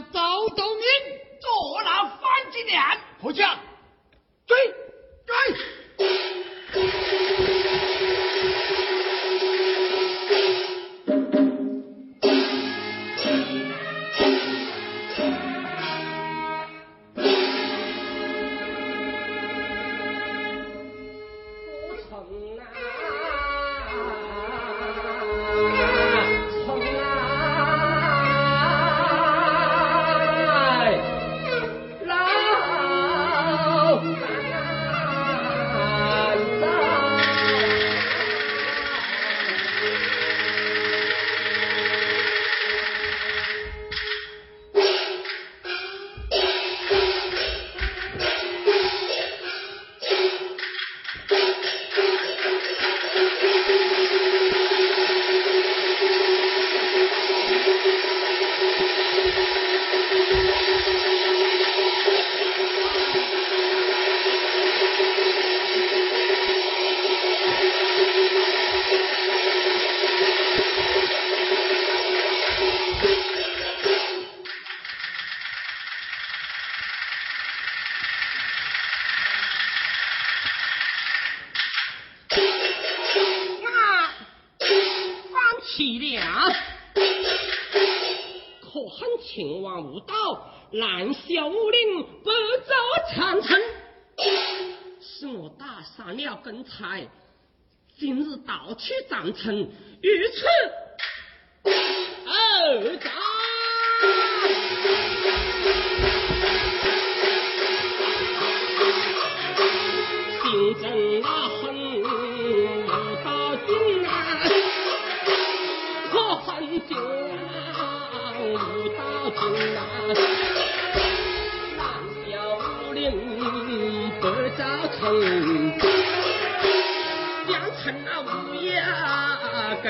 明了周东明，坐牢反几年？破将，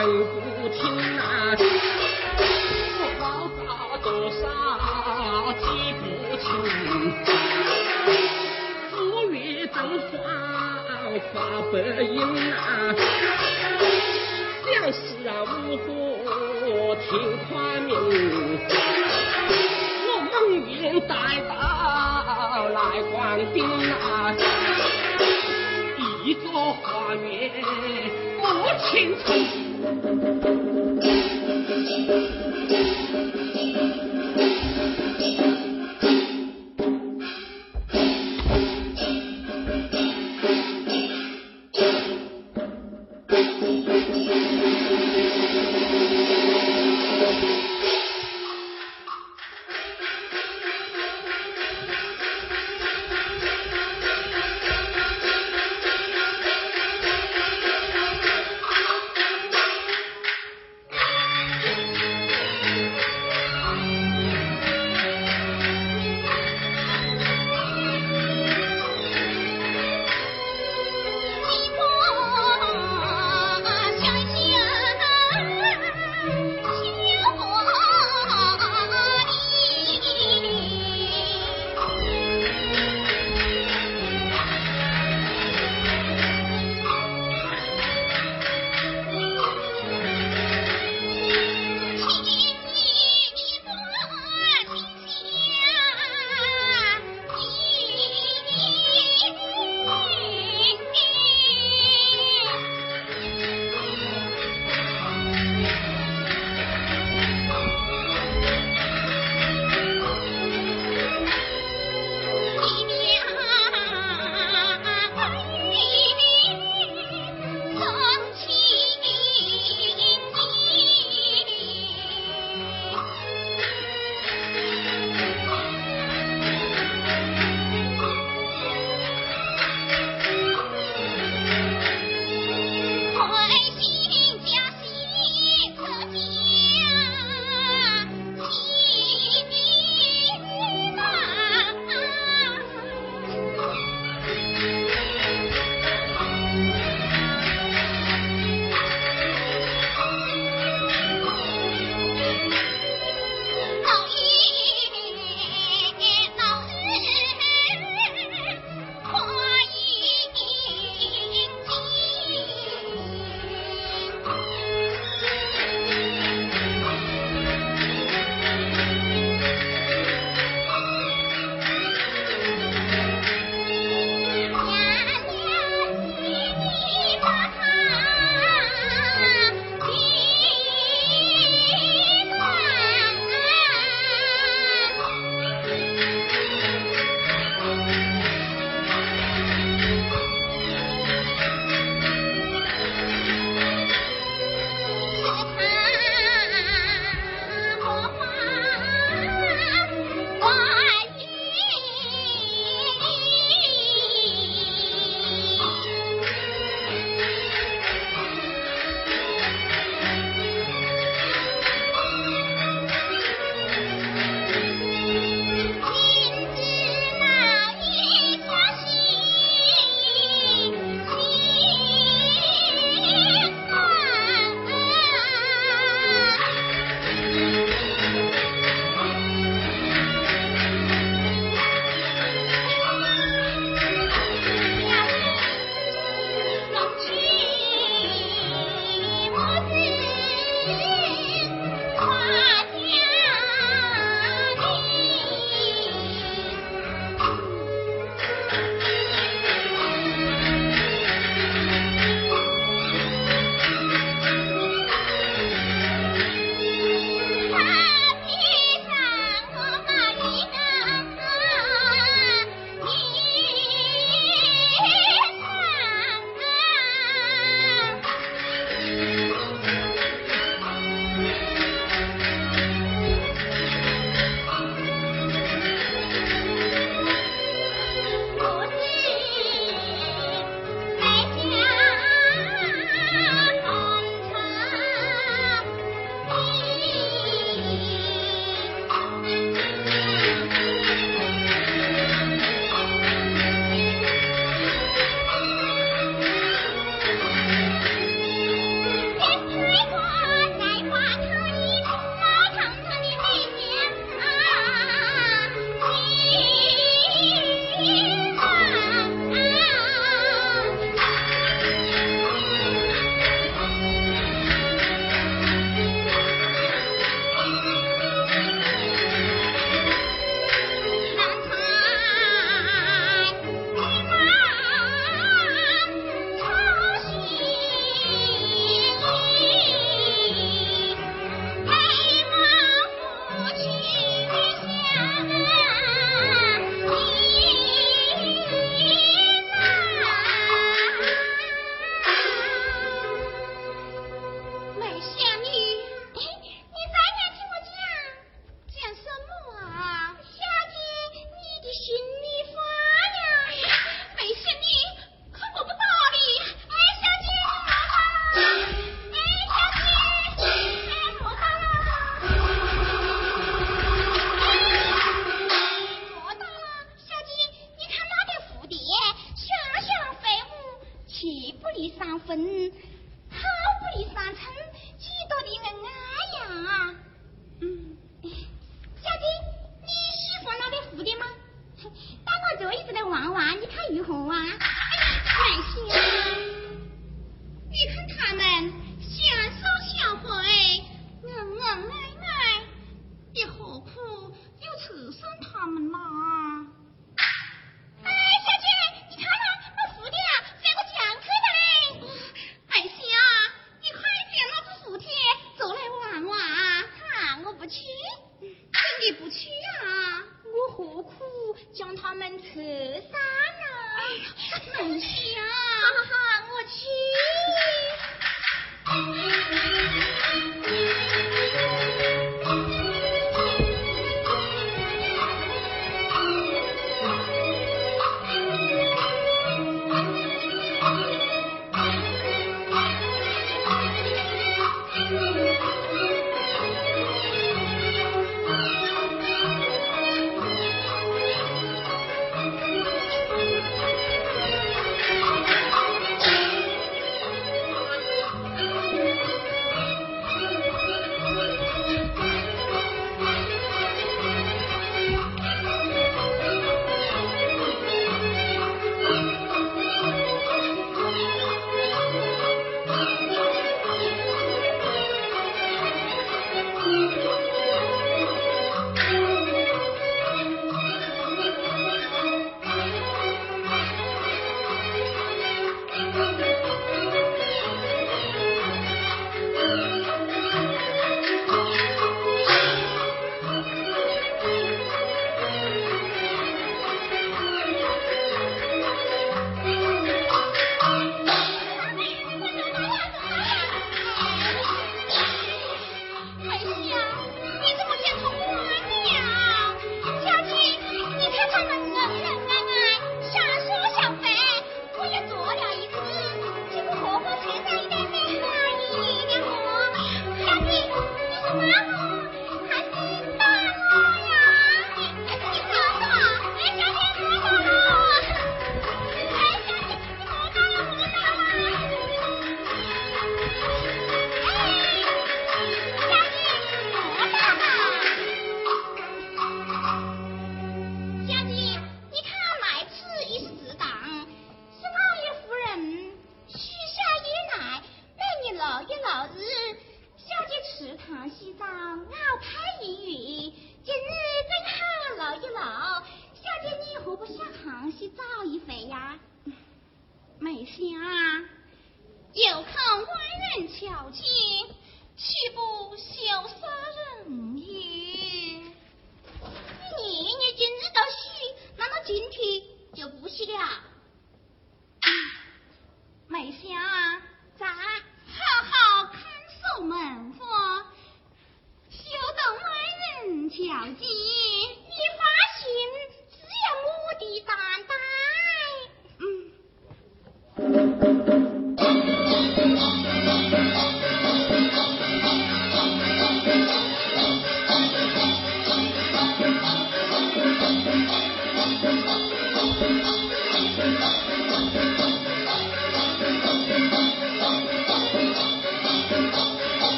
更不听啊，我老大多少记不清，五月正黄发白银啊，将士啊五虎听夸名，我蒙冤带到来官兵啊。一座花园不倾 Thank you.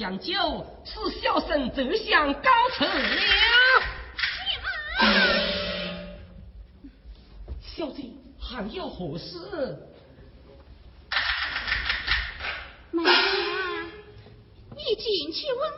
讲究是小生走向高处了。小姐还有何事？妈，你进去问。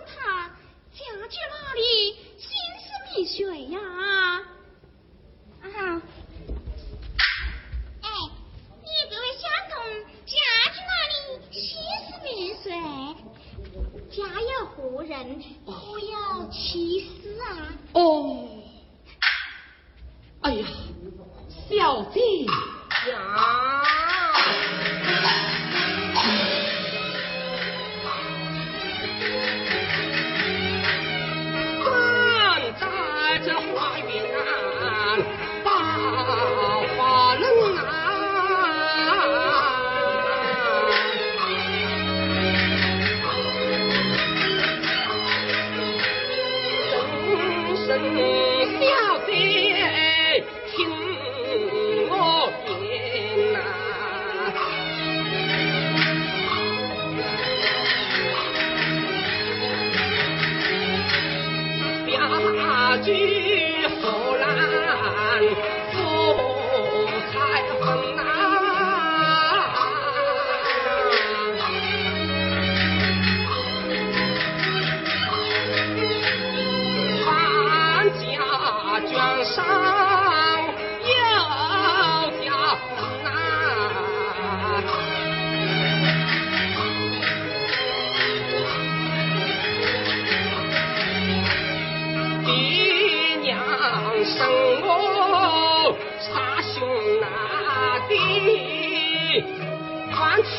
叹凄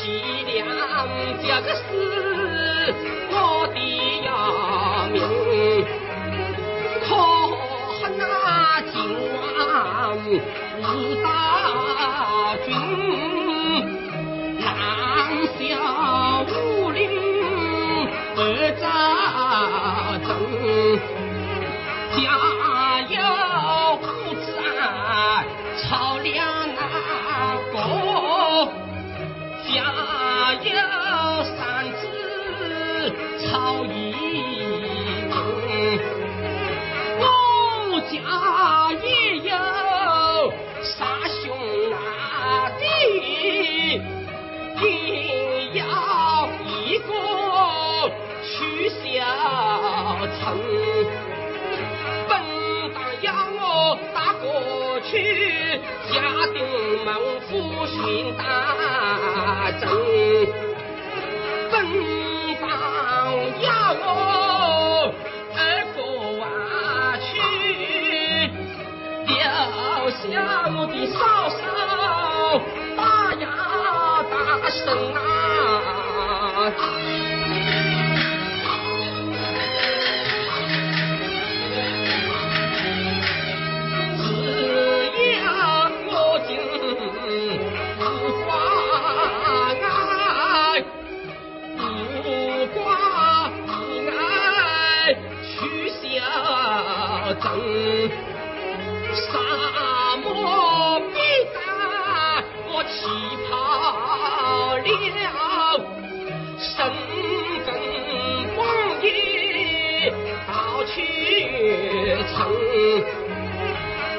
凉，这个是我的呀命，可恨那金王李大君，难消。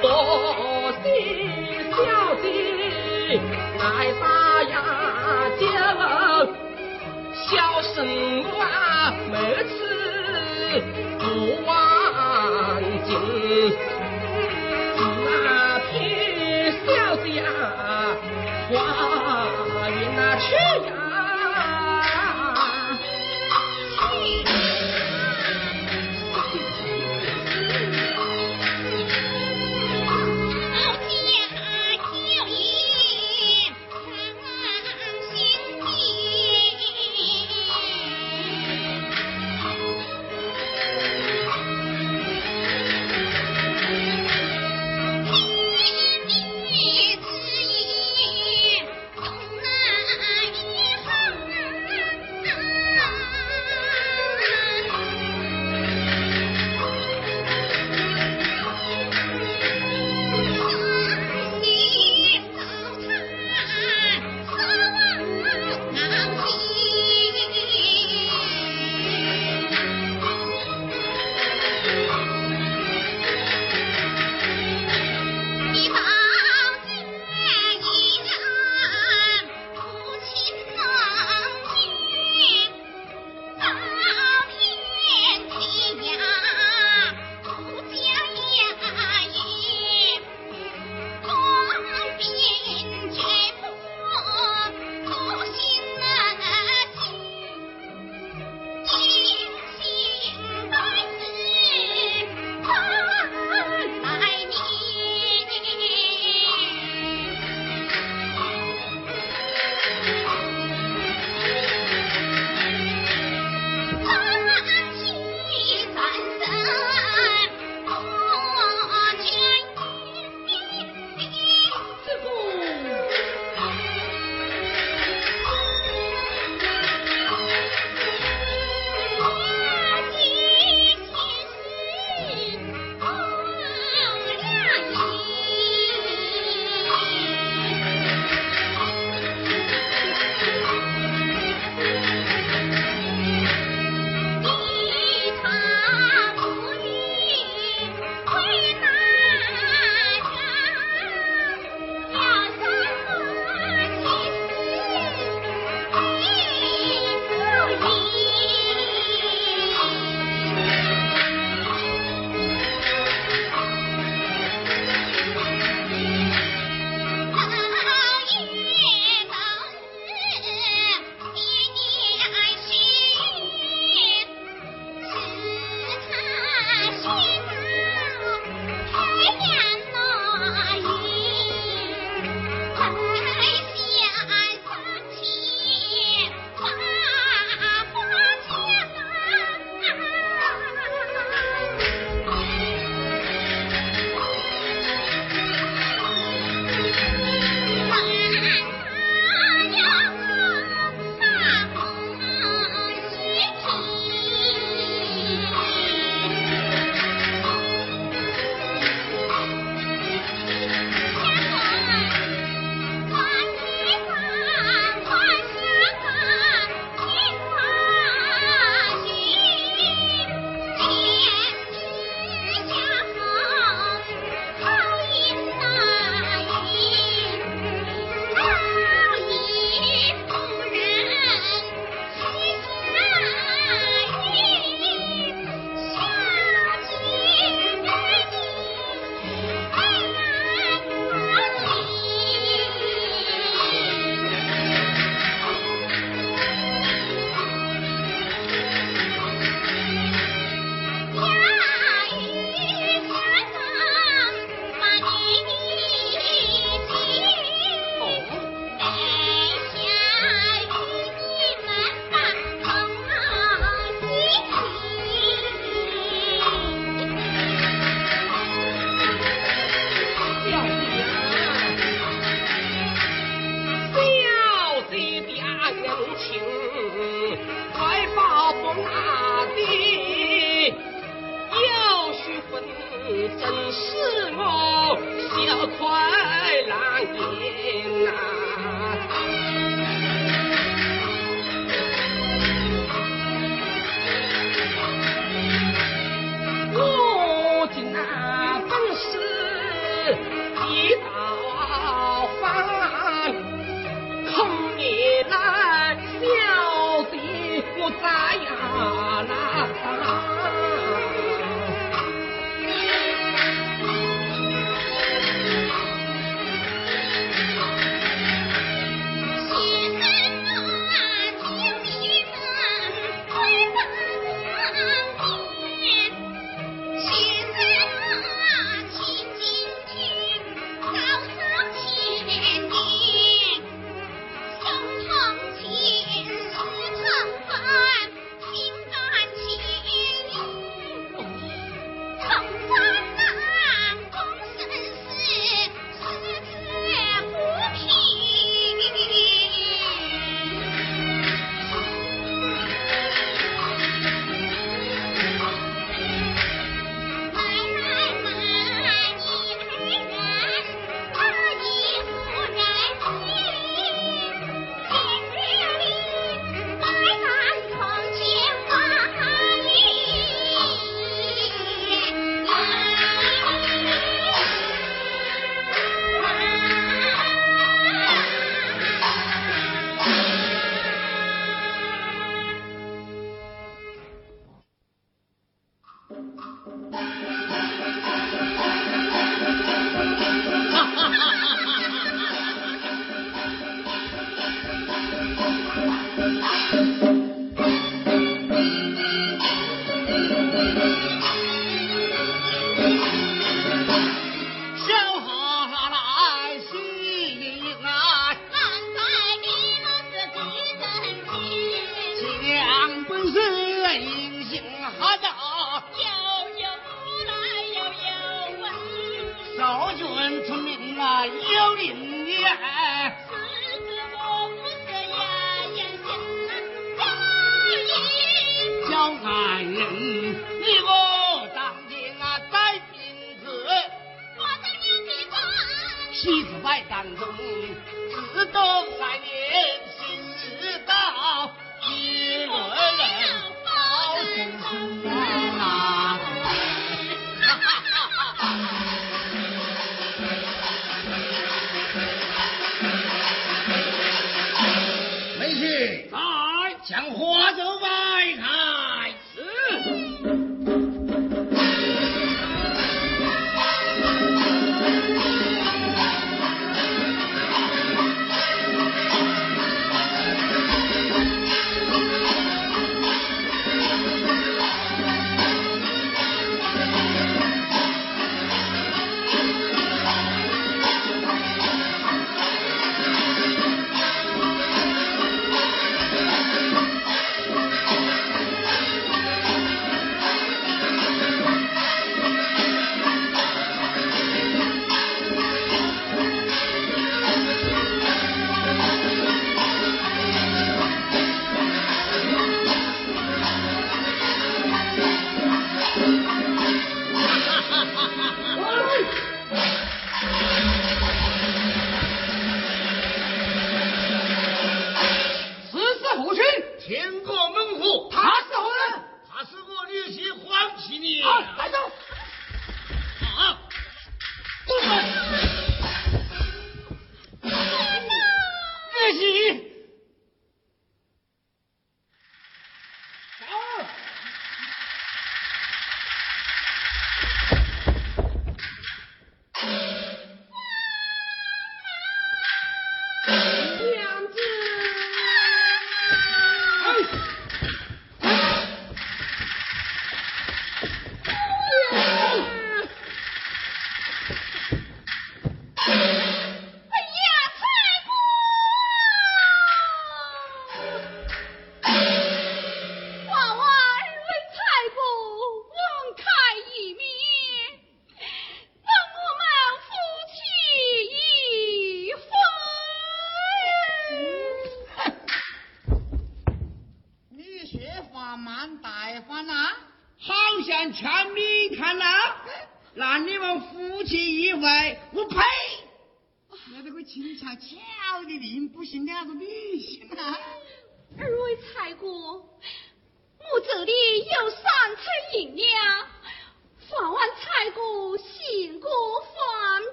多谢小姐来大呀间，小生我没。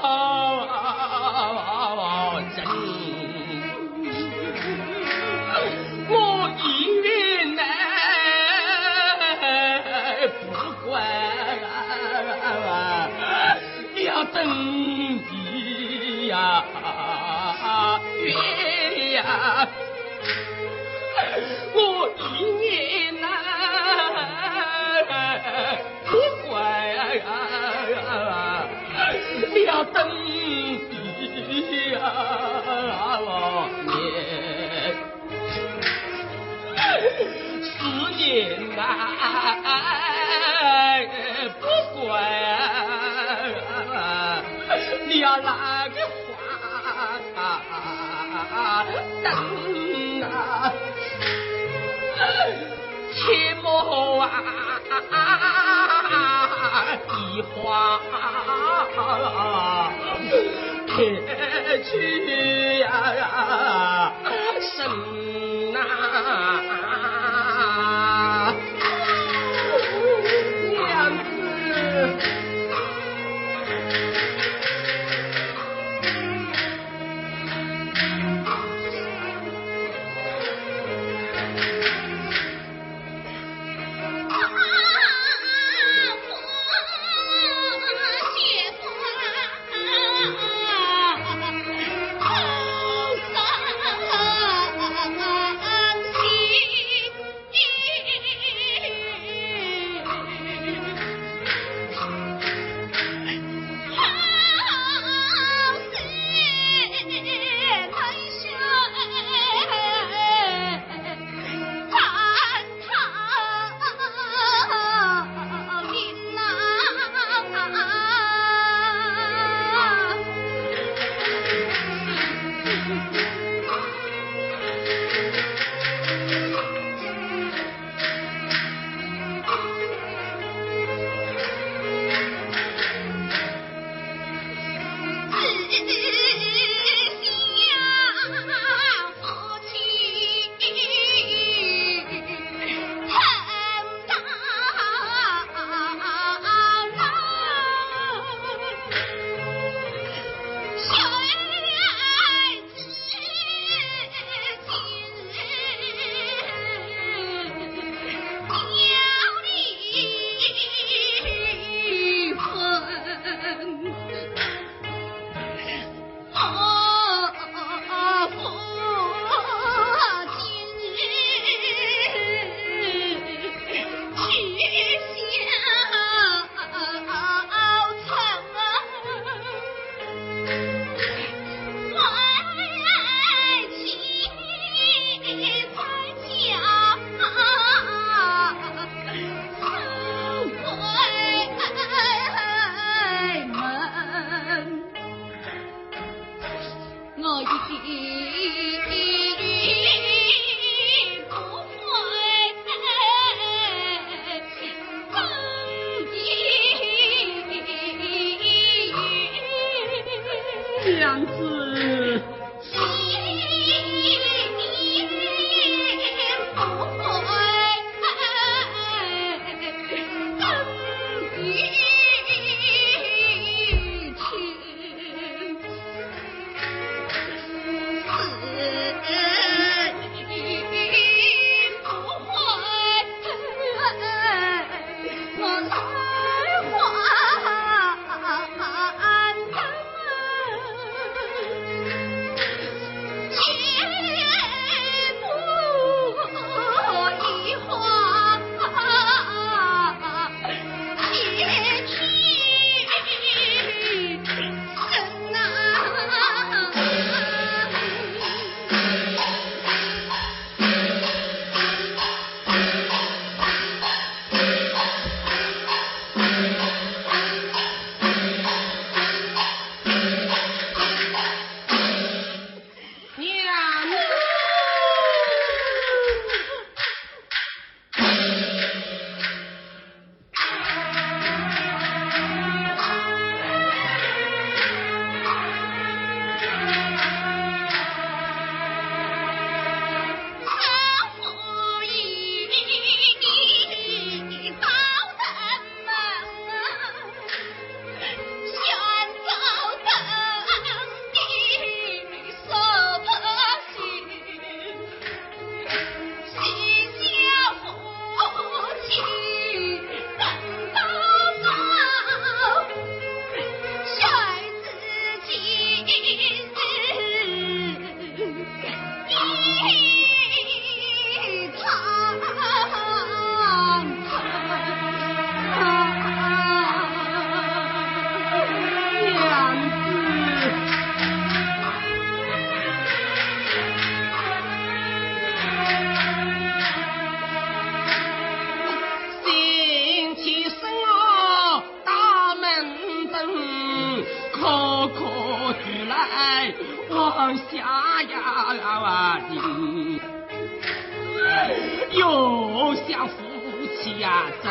好啊真我一为哎不管你要等你呀月呀等你呀，老爷。思念难不怪，你要哪个话等啊？切莫啊！啊啊啊啊，别去呀，神呐。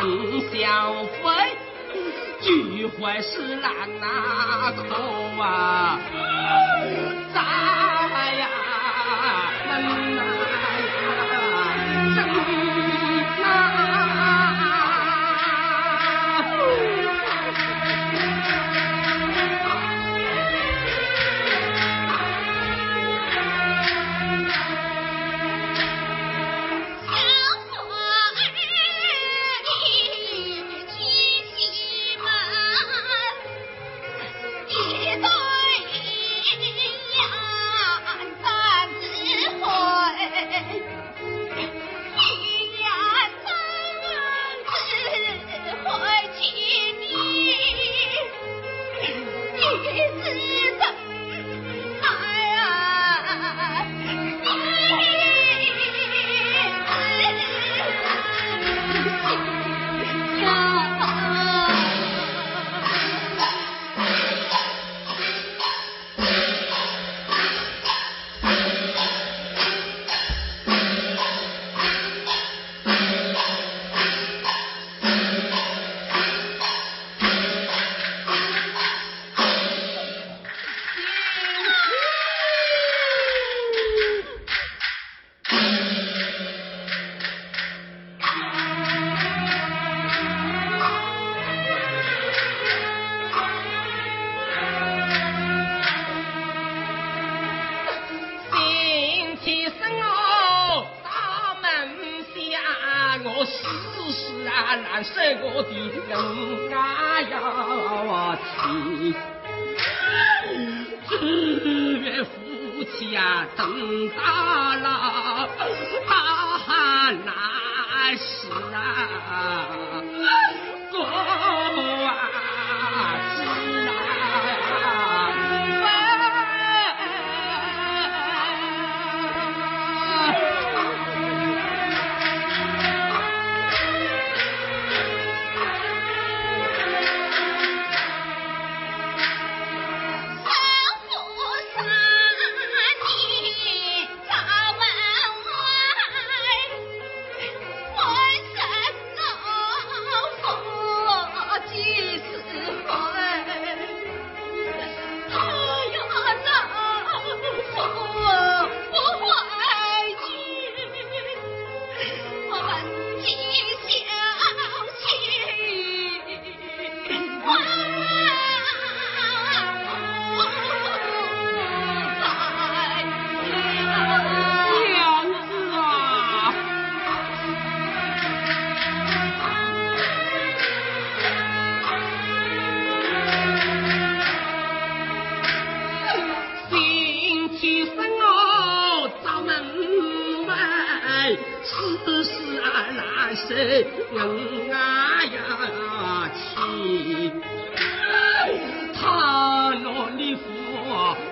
妻呀真相非，聚会是难那口啊，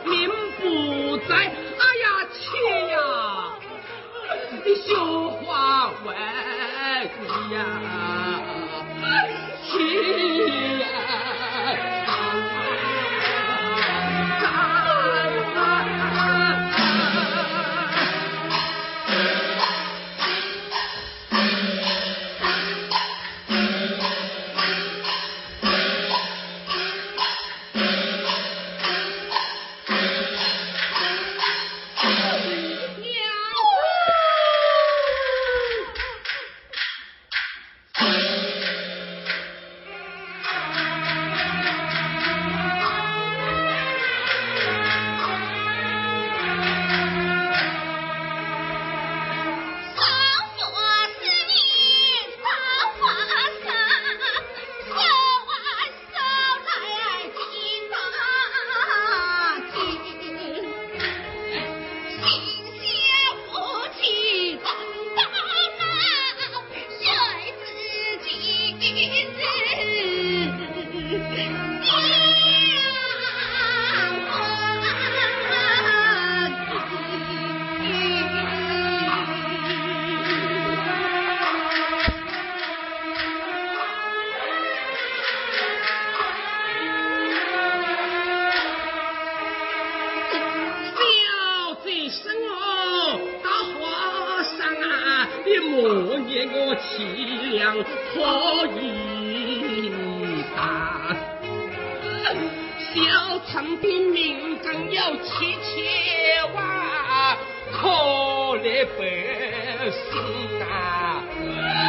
民不在，哎呀气呀！绣花为呀。啊！